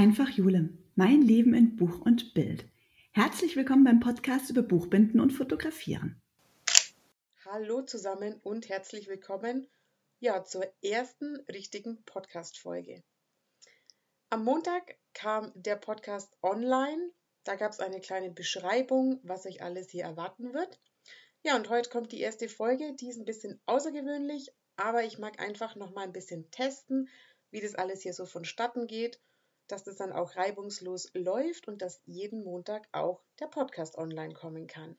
Einfach Jule. Mein Leben in Buch und Bild. Herzlich willkommen beim Podcast über Buchbinden und Fotografieren. Hallo zusammen und herzlich willkommen ja, zur ersten richtigen Podcast-Folge. Am Montag kam der Podcast online. Da gab es eine kleine Beschreibung, was euch alles hier erwarten wird. Ja, und heute kommt die erste Folge. Die ist ein bisschen außergewöhnlich, aber ich mag einfach noch mal ein bisschen testen, wie das alles hier so vonstatten geht, dass das dann auch reibungslos läuft und dass jeden Montag auch der Podcast online kommen kann.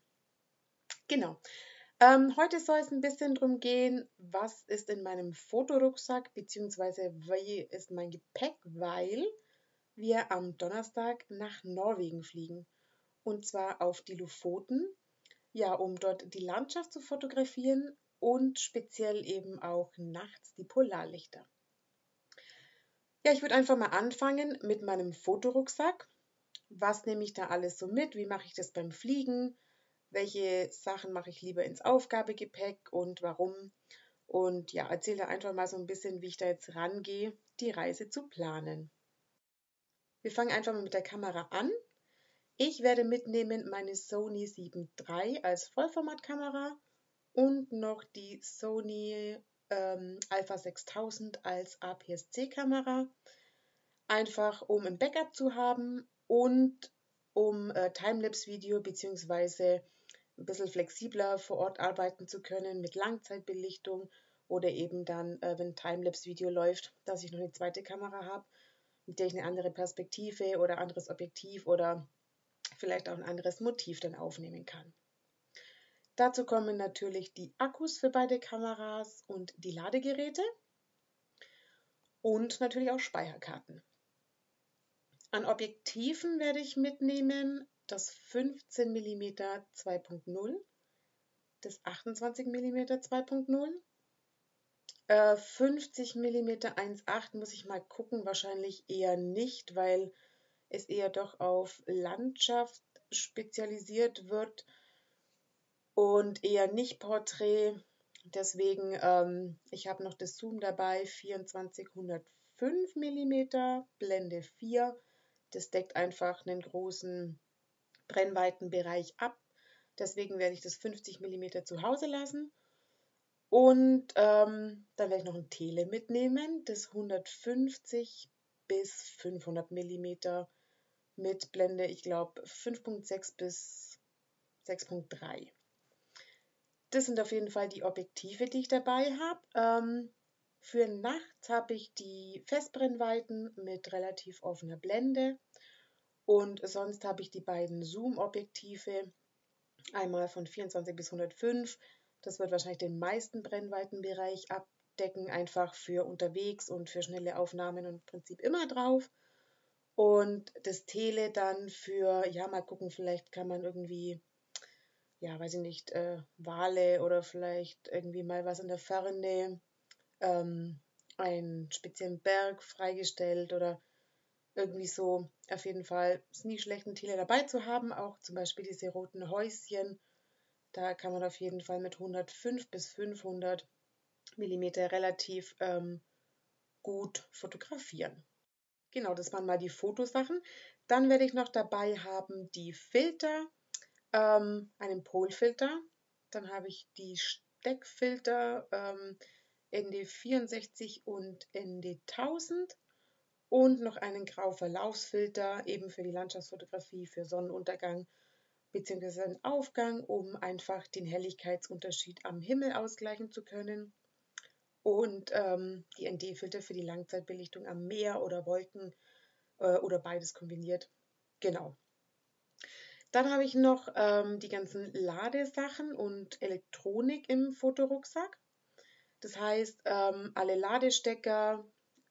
Genau. Ähm, heute soll es ein bisschen darum gehen, was ist in meinem Fotorucksack, beziehungsweise wie ist mein Gepäck, weil wir am Donnerstag nach Norwegen fliegen. Und zwar auf die Lofoten, ja, um dort die Landschaft zu fotografieren und speziell eben auch nachts die Polarlichter. Ja, ich würde einfach mal anfangen mit meinem Fotorucksack. Was nehme ich da alles so mit? Wie mache ich das beim Fliegen? Welche Sachen mache ich lieber ins Aufgabegepäck und warum? Und ja, erzähle einfach mal so ein bisschen, wie ich da jetzt rangehe, die Reise zu planen. Wir fangen einfach mal mit der Kamera an. Ich werde mitnehmen meine Sony 7 III als Vollformatkamera und noch die Sony ähm, Alpha 6000 als APS-C-Kamera, einfach um ein Backup zu haben und um äh, Timelapse-Video bzw. ein bisschen flexibler vor Ort arbeiten zu können mit Langzeitbelichtung oder eben dann, äh, wenn Timelapse-Video läuft, dass ich noch eine zweite Kamera habe, mit der ich eine andere Perspektive oder anderes Objektiv oder vielleicht auch ein anderes Motiv dann aufnehmen kann. Dazu kommen natürlich die Akkus für beide Kameras und die Ladegeräte. Und natürlich auch Speicherkarten. An Objektiven werde ich mitnehmen das 15 mm 2.0, das 28 mm 2.0, äh, 50 mm 1.8 muss ich mal gucken, wahrscheinlich eher nicht, weil es eher doch auf Landschaft spezialisiert wird und eher nicht Porträt. Deswegen, ähm, ich habe noch das Zoom dabei, 2405 mm, Blende 4. Das deckt einfach einen großen Brennweitenbereich ab. Deswegen werde ich das 50 mm zu Hause lassen. Und ähm, dann werde ich noch ein Tele mitnehmen, das 150 bis 500 mm mit Blende, ich glaube 5.6 bis 6.3. Das sind auf jeden Fall die Objektive, die ich dabei habe. Ähm, für nachts habe ich die Festbrennweiten mit relativ offener Blende und sonst habe ich die beiden Zoom-Objektive, einmal von 24 bis 105. Das wird wahrscheinlich den meisten Brennweitenbereich abdecken, einfach für unterwegs und für schnelle Aufnahmen und im Prinzip immer drauf. Und das Tele dann für, ja, mal gucken, vielleicht kann man irgendwie ja, weiß ich nicht, äh, Wale oder vielleicht irgendwie mal was in der Ferne, ähm, einen speziellen Berg freigestellt oder irgendwie so. Auf jeden Fall ist nie schlecht, einen Tele dabei zu haben, auch zum Beispiel diese roten Häuschen. Da kann man auf jeden Fall mit 105 bis 500 Millimeter relativ ähm, gut fotografieren. Genau, das waren mal die Fotosachen. Dann werde ich noch dabei haben die Filter ähm, einen Polfilter. Dann habe ich die Steckfilter ähm, ND64 und ND1000 und noch einen Grauverlaufsfilter eben für die Landschaftsfotografie, für Sonnenuntergang bzw. einen Aufgang, um einfach den Helligkeitsunterschied am Himmel ausgleichen zu können. Und ähm, die ND-Filter für die Langzeitbelichtung am Meer oder Wolken äh, oder beides kombiniert. Genau. Dann habe ich noch ähm, die ganzen Ladesachen und Elektronik im Fotorucksack. Das heißt, ähm, alle Ladestecker,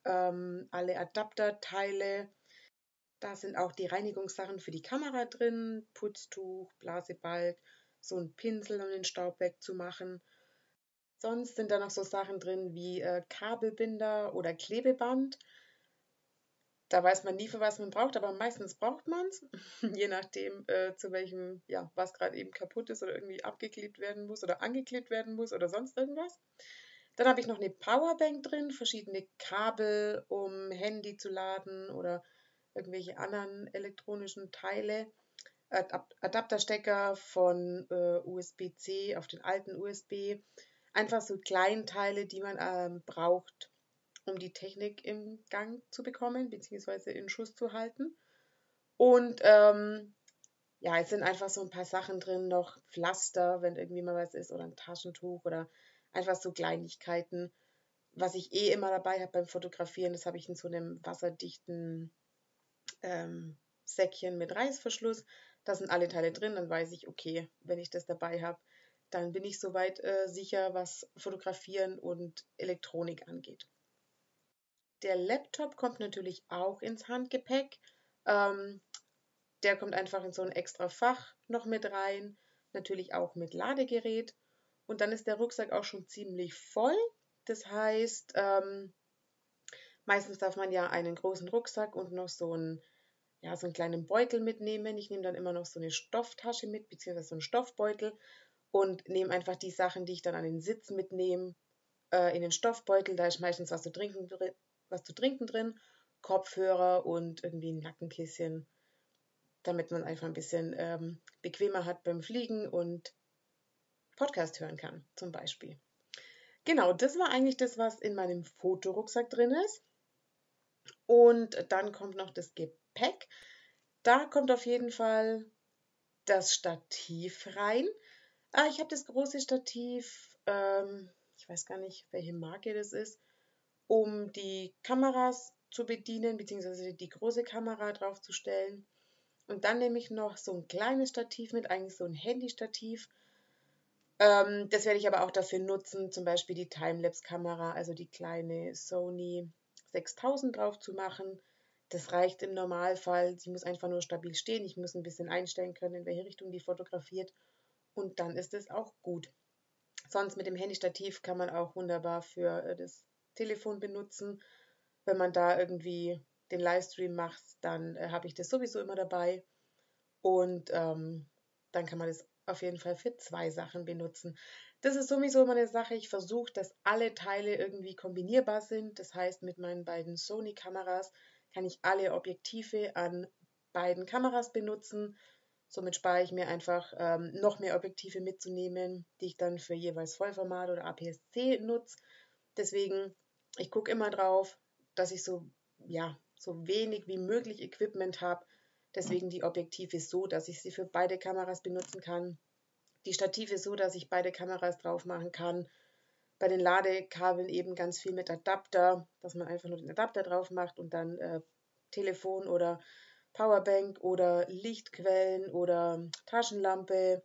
ähm, alle Adapterteile. Da sind auch die Reinigungssachen für die Kamera drin, Putztuch, Blasebalg, so ein Pinsel, um den Staub wegzumachen. Sonst sind da noch so Sachen drin wie äh, Kabelbinder oder Klebeband. Da weiß man nie, für was man braucht, aber meistens braucht man es, je nachdem, äh, zu welchem, ja, was gerade eben kaputt ist oder irgendwie abgeklebt werden muss oder angeklebt werden muss oder sonst irgendwas. Dann habe ich noch eine Powerbank drin, verschiedene Kabel, um Handy zu laden oder irgendwelche anderen elektronischen Teile, Adapterstecker von äh, USB-C auf den alten USB, einfach so Kleinteile, die man ähm, braucht, um die Technik im Gang zu bekommen, beziehungsweise in Schuss zu halten. Und ähm, ja, es sind einfach so ein paar Sachen drin, noch Pflaster, wenn irgendwie mal was ist, oder ein Taschentuch oder einfach so Kleinigkeiten. Was ich eh immer dabei habe beim Fotografieren, das habe ich in so einem wasserdichten ähm, Säckchen mit Reißverschluss. Da sind alle Teile drin, dann weiß ich, okay, wenn ich das dabei habe, dann bin ich soweit äh, sicher, was Fotografieren und Elektronik angeht. Der Laptop kommt natürlich auch ins Handgepäck. Ähm, der kommt einfach in so ein extra Fach noch mit rein, natürlich auch mit Ladegerät. Und dann ist der Rucksack auch schon ziemlich voll. Das heißt, ähm, meistens darf man ja einen großen Rucksack und noch so einen, ja, so einen kleinen Beutel mitnehmen. Ich nehme dann immer noch so eine Stofftasche mit, beziehungsweise so einen Stoffbeutel und nehme einfach die Sachen, die ich dann an den Sitz mitnehme, äh, in den Stoffbeutel. Da ist meistens was zu trinken, was zu trinken drin, Kopfhörer und irgendwie ein Nackenkissen damit man einfach ein bisschen ähm, bequemer hat beim Fliegen und Podcast hören kann, zum Beispiel. Genau, das war eigentlich das, was in meinem Fotorucksack drin ist. Und dann kommt noch das Gepäck. Da kommt auf jeden Fall das Stativ rein. Ah, ich habe das große Stativ, ähm, ich weiß gar nicht, welche Marke das ist, um die Kameras zu bedienen, beziehungsweise die große Kamera draufzustellen. Und dann nehme ich noch so ein kleines Stativ mit, eigentlich so ein Handy-Stativ. Ähm, das werde ich aber auch dafür nutzen, zum Beispiel die Timelapse-Kamera, also die kleine Sony 6000 drauf zu machen. Das reicht im Normalfall. Sie muss einfach nur stabil stehen. Ich muss ein bisschen einstellen können, in welche Richtung die fotografiert. Und dann ist es auch gut. Sonst mit dem Handy-Stativ kann man auch wunderbar für äh, das Telefon benutzen. Wenn man da irgendwie den Livestream machst, dann äh, habe ich das sowieso immer dabei. Und ähm, dann kann man das auf jeden Fall für zwei Sachen benutzen. Das ist sowieso immer eine Sache. Ich versuche, dass alle Teile irgendwie kombinierbar sind. Das heißt, mit meinen beiden Sony-Kameras kann ich alle Objektive an beiden Kameras benutzen. Somit spare ich mir einfach ähm, noch mehr Objektive mitzunehmen, die ich dann für jeweils Vollformat oder APS-C nutze. Deswegen, ich gucke immer drauf, dass ich so ja, so wenig wie möglich Equipment habe. Deswegen die Objektive so, dass ich sie für beide Kameras benutzen kann. Die Stative so, dass ich beide Kameras drauf machen kann. Bei den Ladekabeln eben ganz viel mit Adapter, dass man einfach nur den Adapter drauf macht und dann äh, Telefon oder Powerbank oder Lichtquellen oder Taschenlampe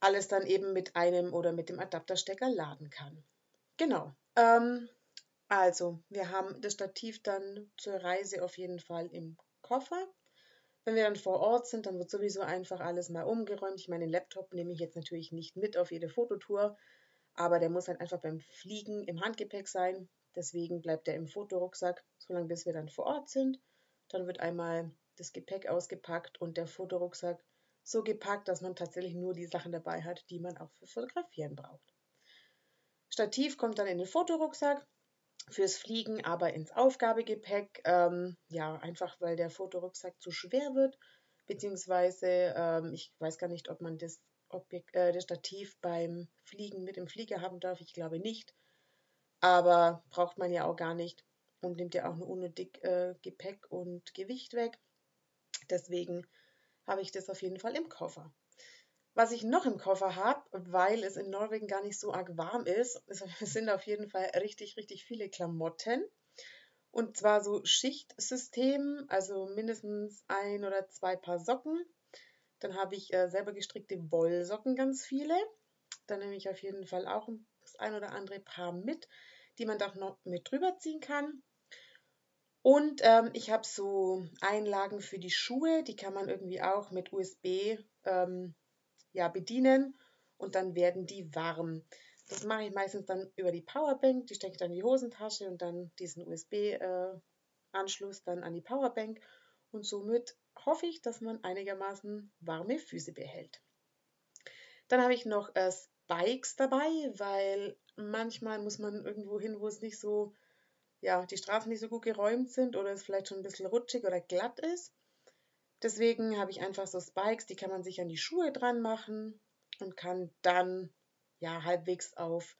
alles dann eben mit einem oder mit dem Adapterstecker laden kann. Genau. Ähm, also, wir haben das Stativ dann zur Reise auf jeden Fall im Koffer. Wenn wir dann vor Ort sind, dann wird sowieso einfach alles mal umgeräumt. Ich meine, den Laptop nehme ich jetzt natürlich nicht mit auf jede Fototour, aber der muss halt einfach beim Fliegen im Handgepäck sein. Deswegen bleibt er im Fotorucksack, solange bis wir dann vor Ort sind. Dann wird einmal das Gepäck ausgepackt und der Fotorucksack so gepackt, dass man tatsächlich nur die Sachen dabei hat, die man auch für Fotografieren braucht. Stativ kommt dann in den Fotorucksack fürs Fliegen aber ins Aufgabegepäck. Ähm, ja, einfach weil der Fotorucksack zu schwer wird, beziehungsweise ähm, ich weiß gar nicht, ob man das, Objekt, äh, das Stativ beim Fliegen mit dem Flieger haben darf. Ich glaube nicht. Aber braucht man ja auch gar nicht und nimmt ja auch nur unnötig äh, Gepäck und Gewicht weg. Deswegen habe ich das auf jeden Fall im Koffer. Was ich noch im Koffer habe, weil es in Norwegen gar nicht so arg warm ist, sind auf jeden Fall richtig, richtig viele Klamotten. Und zwar so Schichtsystem, also mindestens ein oder zwei Paar Socken. Dann habe ich äh, selber gestrickte Wollsocken, ganz viele. Dann nehme ich auf jeden Fall auch das ein oder andere Paar mit, die man doch noch mit drüber ziehen kann. Und ähm, ich habe so Einlagen für die Schuhe, die kann man irgendwie auch mit USB ähm, ja, bedienen und dann werden die warm. Das mache ich meistens dann über die Powerbank, die stecke ich dann in die Hosentasche und dann diesen USB-Anschluss äh, dann an die Powerbank und somit hoffe ich, dass man einigermaßen warme Füße behält. Dann habe ich noch äh, Spikes dabei, weil manchmal muss man irgendwo hin, wo es nicht so ja, die Straßen nicht so gut geräumt sind oder es vielleicht schon ein bisschen rutschig oder glatt ist. Deswegen habe ich einfach so Spikes, die kann man sich an die Schuhe dran machen und kann dann ja halbwegs auf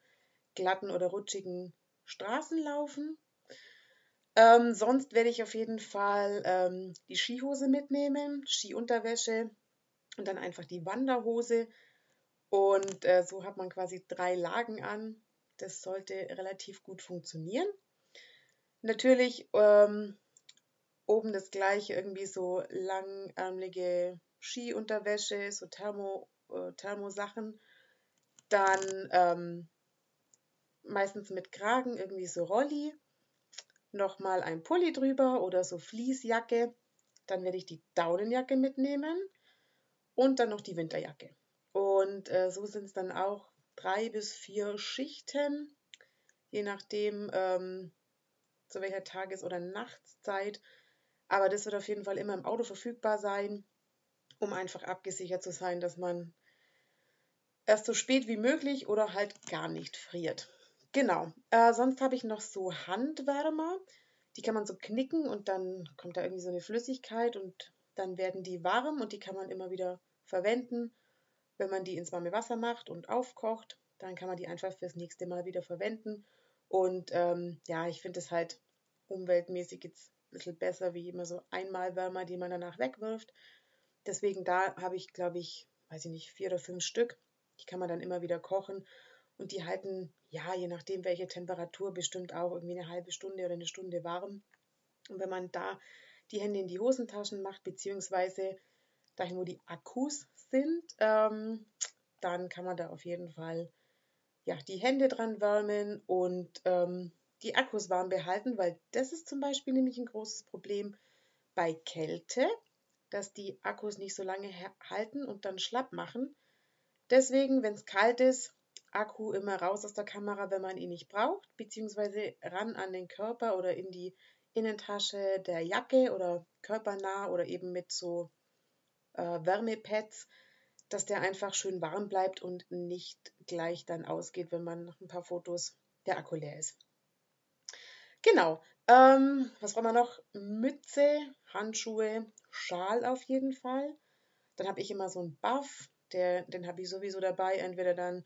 glatten oder rutschigen Straßen laufen. Ähm, sonst werde ich auf jeden Fall ähm, die Skihose mitnehmen, Skiunterwäsche und dann einfach die Wanderhose. Und äh, so hat man quasi drei Lagen an. Das sollte relativ gut funktionieren. Natürlich ähm, oben das gleiche, irgendwie so langärmelige Skiunterwäsche, so Thermo, äh, Thermosachen. Dann ähm, meistens mit Kragen, irgendwie so Rolli. Nochmal ein Pulli drüber oder so Fließjacke. Dann werde ich die Daunenjacke mitnehmen und dann noch die Winterjacke. Und äh, so sind es dann auch drei bis vier Schichten, je nachdem, ähm, zu welcher Tages- oder Nachtszeit. Aber das wird auf jeden Fall immer im Auto verfügbar sein, um einfach abgesichert zu sein, dass man erst so spät wie möglich oder halt gar nicht friert. Genau. Äh, sonst habe ich noch so Handwärmer. Die kann man so knicken und dann kommt da irgendwie so eine Flüssigkeit und dann werden die warm und die kann man immer wieder verwenden. Wenn man die ins warme Wasser macht und aufkocht, dann kann man die einfach fürs nächste Mal wieder verwenden. Und ähm, ja, ich finde es halt umweltmäßig jetzt bisschen besser wie immer so Einmalwärmer, die man danach wegwirft. Deswegen da habe ich, glaube ich, weiß ich nicht, vier oder fünf Stück. Die kann man dann immer wieder kochen und die halten, ja, je nachdem welche Temperatur, bestimmt auch irgendwie eine halbe Stunde oder eine Stunde warm. Und wenn man da die Hände in die Hosentaschen macht, beziehungsweise dahin, wo die Akkus sind, ähm, dann kann man da auf jeden Fall ja, die Hände dran wärmen und ähm, die Akkus warm behalten, weil das ist zum Beispiel nämlich ein großes Problem bei Kälte, dass die Akkus nicht so lange halten und dann schlapp machen. Deswegen, wenn es kalt ist, Akku immer raus aus der Kamera, wenn man ihn nicht braucht, beziehungsweise ran an den Körper oder in die Innentasche der Jacke oder körpernah oder eben mit so äh, Wärmepads, dass der einfach schön warm bleibt und nicht gleich dann ausgeht, wenn man nach ein paar Fotos der Akku leer ist. Genau. Ähm, was brauchen wir noch? Mütze, Handschuhe, Schal auf jeden Fall. Dann habe ich immer so einen Buff, der, den habe ich sowieso dabei, entweder dann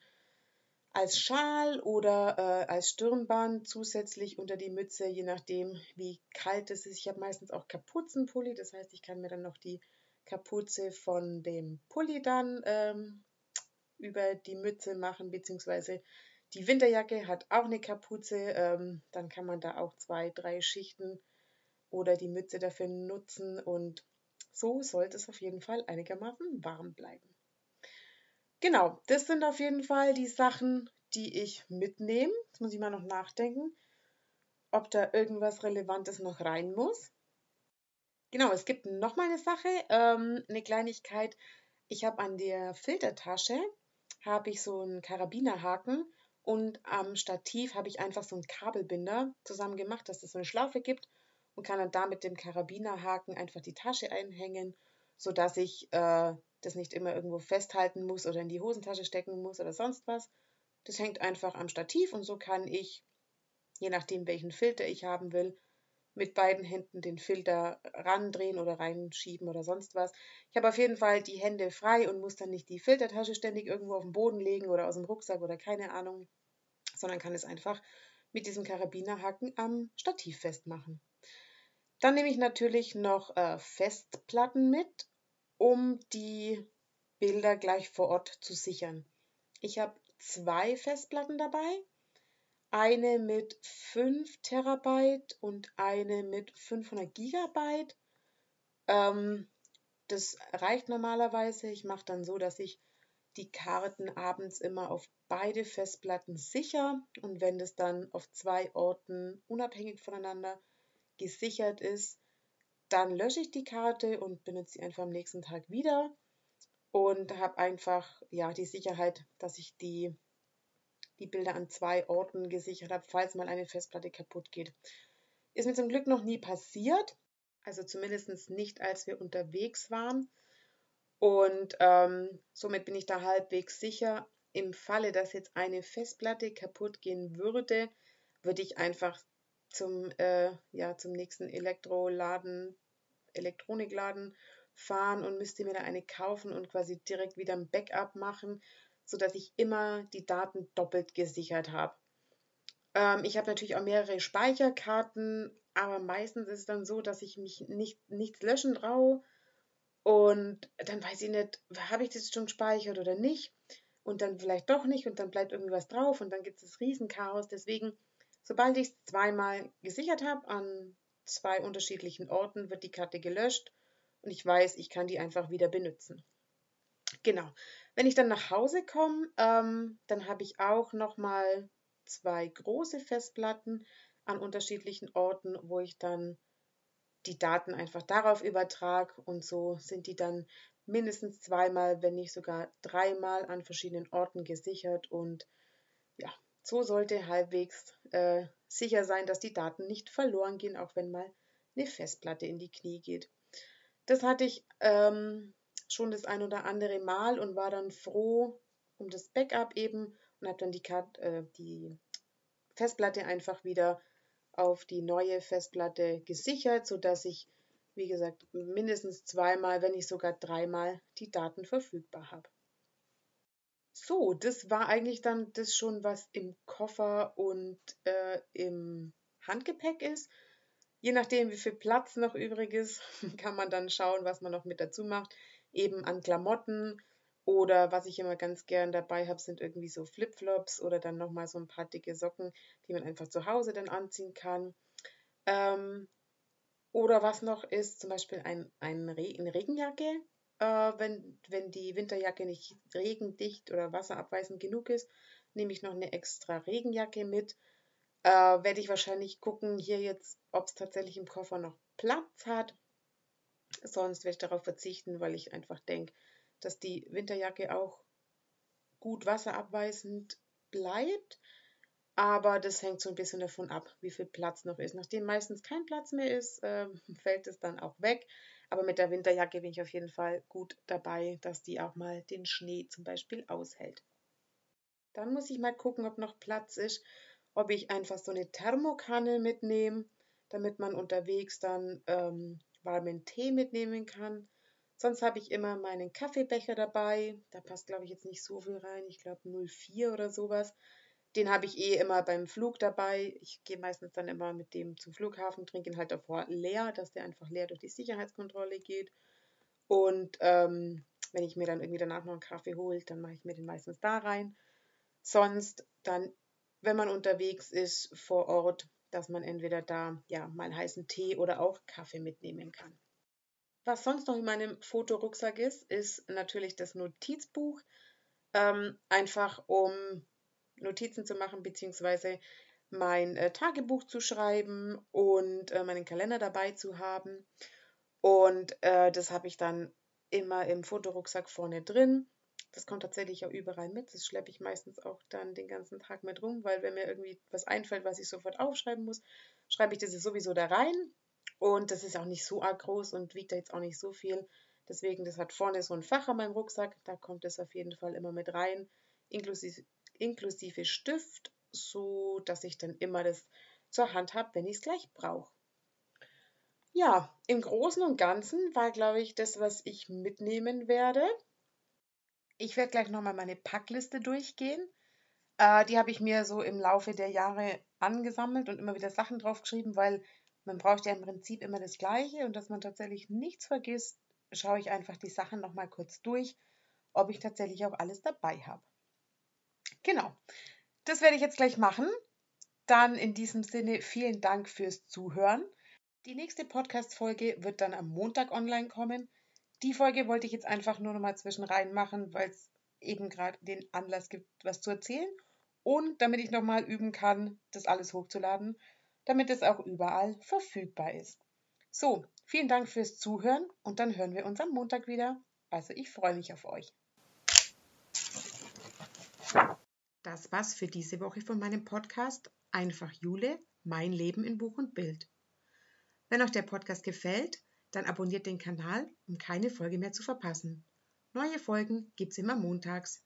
als Schal oder äh, als Stirnband zusätzlich unter die Mütze, je nachdem, wie kalt es ist. Ich habe meistens auch Kapuzenpulli, das heißt, ich kann mir dann noch die Kapuze von dem Pulli dann ähm, über die Mütze machen, beziehungsweise die Winterjacke hat auch eine Kapuze. Ähm, dann kann man da auch zwei, drei Schichten oder die Mütze dafür nutzen und so sollte es auf jeden Fall einigermaßen warm bleiben. Genau, das sind auf jeden Fall die Sachen, die ich mitnehme. Jetzt muss ich mal noch nachdenken, ob da irgendwas Relevantes noch rein muss. Genau, es gibt noch mal eine Sache, ähm, eine Kleinigkeit. Ich habe an der Filtertasche habe ich so einen Karabinerhaken und am Stativ habe ich einfach so einen Kabelbinder zusammen gemacht, dass es so eine Schlaufe gibt und kann dann da mit dem Karabinerhaken einfach die Tasche einhängen, sodass ich äh, das nicht immer irgendwo festhalten muss oder in die Hosentasche stecken muss oder sonst was. Das hängt einfach am Stativ und so kann ich, je nachdem welchen Filter ich haben will, mit beiden Händen den Filter randrehen oder reinschieben oder sonst was. Ich habe auf jeden Fall die Hände frei und muss dann nicht die Filtertasche ständig irgendwo auf den Boden legen oder aus dem Rucksack oder keine Ahnung, sondern kann es einfach mit diesem Karabinerhaken am Stativ festmachen. Dann nehme ich natürlich noch äh, Festplatten mit um die Bilder gleich vor Ort zu sichern. Ich habe zwei Festplatten dabei, eine mit 5 Terabyte und eine mit 500 Gigabyte. Ähm, das reicht normalerweise. Ich mache dann so, dass ich die Karten abends immer auf beide Festplatten sicher und wenn das dann auf zwei Orten unabhängig voneinander gesichert ist, dann lösche ich die Karte und benutze sie einfach am nächsten Tag wieder und habe einfach ja die Sicherheit, dass ich die, die Bilder an zwei Orten gesichert habe, falls mal eine Festplatte kaputt geht. Ist mir zum Glück noch nie passiert, also zumindest nicht, als wir unterwegs waren. Und ähm, somit bin ich da halbwegs sicher. Im Falle, dass jetzt eine Festplatte kaputt gehen würde, würde ich einfach zum, äh, ja, zum nächsten Elektroladen, Elektronikladen fahren und müsste mir da eine kaufen und quasi direkt wieder ein Backup machen, sodass ich immer die Daten doppelt gesichert habe. Ähm, ich habe natürlich auch mehrere Speicherkarten, aber meistens ist es dann so, dass ich mich nicht, nichts löschen traue und dann weiß ich nicht, habe ich das schon gespeichert oder nicht und dann vielleicht doch nicht und dann bleibt irgendwas drauf und dann gibt es das Riesenchaos. Deswegen, sobald ich es zweimal gesichert habe an zwei unterschiedlichen Orten, wird die Karte gelöscht und ich weiß, ich kann die einfach wieder benutzen. Genau. Wenn ich dann nach Hause komme, ähm, dann habe ich auch nochmal zwei große Festplatten an unterschiedlichen Orten, wo ich dann die Daten einfach darauf übertrage und so sind die dann mindestens zweimal, wenn nicht sogar dreimal an verschiedenen Orten gesichert und ja, so sollte halbwegs äh, sicher sein, dass die Daten nicht verloren gehen, auch wenn mal eine Festplatte in die Knie geht. Das hatte ich ähm, schon das ein oder andere Mal und war dann froh um das Backup eben und habe dann die, Karte, äh, die Festplatte einfach wieder auf die neue Festplatte gesichert, sodass ich, wie gesagt, mindestens zweimal, wenn nicht sogar dreimal die Daten verfügbar habe. So, das war eigentlich dann das schon, was im Koffer und äh, im Handgepäck ist. Je nachdem, wie viel Platz noch übrig ist, kann man dann schauen, was man noch mit dazu macht. Eben an Klamotten oder was ich immer ganz gern dabei habe, sind irgendwie so Flipflops oder dann nochmal so ein paar dicke Socken, die man einfach zu Hause dann anziehen kann. Ähm, oder was noch ist, zum Beispiel ein, ein Re eine Regenjacke. Äh, wenn, wenn die Winterjacke nicht regendicht oder wasserabweisend genug ist, nehme ich noch eine extra Regenjacke mit. Äh, werde ich wahrscheinlich gucken, hier jetzt, ob es tatsächlich im Koffer noch Platz hat. Sonst werde ich darauf verzichten, weil ich einfach denke, dass die Winterjacke auch gut wasserabweisend bleibt. Aber das hängt so ein bisschen davon ab, wie viel Platz noch ist. Nachdem meistens kein Platz mehr ist, äh, fällt es dann auch weg. Aber mit der Winterjacke bin ich auf jeden Fall gut dabei, dass die auch mal den Schnee zum Beispiel aushält. Dann muss ich mal gucken, ob noch Platz ist, ob ich einfach so eine Thermokanne mitnehme, damit man unterwegs dann ähm, warmen Tee mitnehmen kann. Sonst habe ich immer meinen Kaffeebecher dabei. Da passt, glaube ich, jetzt nicht so viel rein. Ich glaube 04 oder sowas. Den habe ich eh immer beim Flug dabei. Ich gehe meistens dann immer mit dem zum Flughafen, trinke ihn halt davor leer, dass der einfach leer durch die Sicherheitskontrolle geht. Und ähm, wenn ich mir dann irgendwie danach noch einen Kaffee hole, dann mache ich mir den meistens da rein. Sonst dann, wenn man unterwegs ist vor Ort, dass man entweder da ja mal heißen Tee oder auch Kaffee mitnehmen kann. Was sonst noch in meinem Fotorucksack ist, ist natürlich das Notizbuch. Ähm, einfach um Notizen zu machen, beziehungsweise mein äh, Tagebuch zu schreiben und äh, meinen Kalender dabei zu haben. Und äh, das habe ich dann immer im Fotorucksack vorne drin. Das kommt tatsächlich auch überall mit. Das schleppe ich meistens auch dann den ganzen Tag mit rum, weil wenn mir irgendwie was einfällt, was ich sofort aufschreiben muss, schreibe ich das sowieso da rein. Und das ist auch nicht so arg groß und wiegt da jetzt auch nicht so viel. Deswegen, das hat vorne so ein Fach an meinem Rucksack. Da kommt es auf jeden Fall immer mit rein, inklusive, inklusive Stift, so dass ich dann immer das zur Hand habe, wenn ich es gleich brauche. Ja, im Großen und Ganzen war, glaube ich, das, was ich mitnehmen werde. Ich werde gleich nochmal meine Packliste durchgehen. Äh, die habe ich mir so im Laufe der Jahre angesammelt und immer wieder Sachen draufgeschrieben, weil man braucht ja im Prinzip immer das Gleiche und dass man tatsächlich nichts vergisst, schaue ich einfach die Sachen nochmal kurz durch, ob ich tatsächlich auch alles dabei habe. Genau, das werde ich jetzt gleich machen. Dann in diesem Sinne vielen Dank fürs Zuhören. Die nächste Podcast-Folge wird dann am Montag online kommen. Die Folge wollte ich jetzt einfach nur nochmal zwischen rein machen, weil es eben gerade den Anlass gibt, was zu erzählen und damit ich nochmal üben kann, das alles hochzuladen damit es auch überall verfügbar ist. So, vielen Dank fürs Zuhören und dann hören wir uns am Montag wieder. Also ich freue mich auf euch. Das war's für diese Woche von meinem Podcast Einfach Jule, mein Leben in Buch und Bild. Wenn euch der Podcast gefällt, dann abonniert den Kanal, um keine Folge mehr zu verpassen. Neue Folgen gibt's immer montags.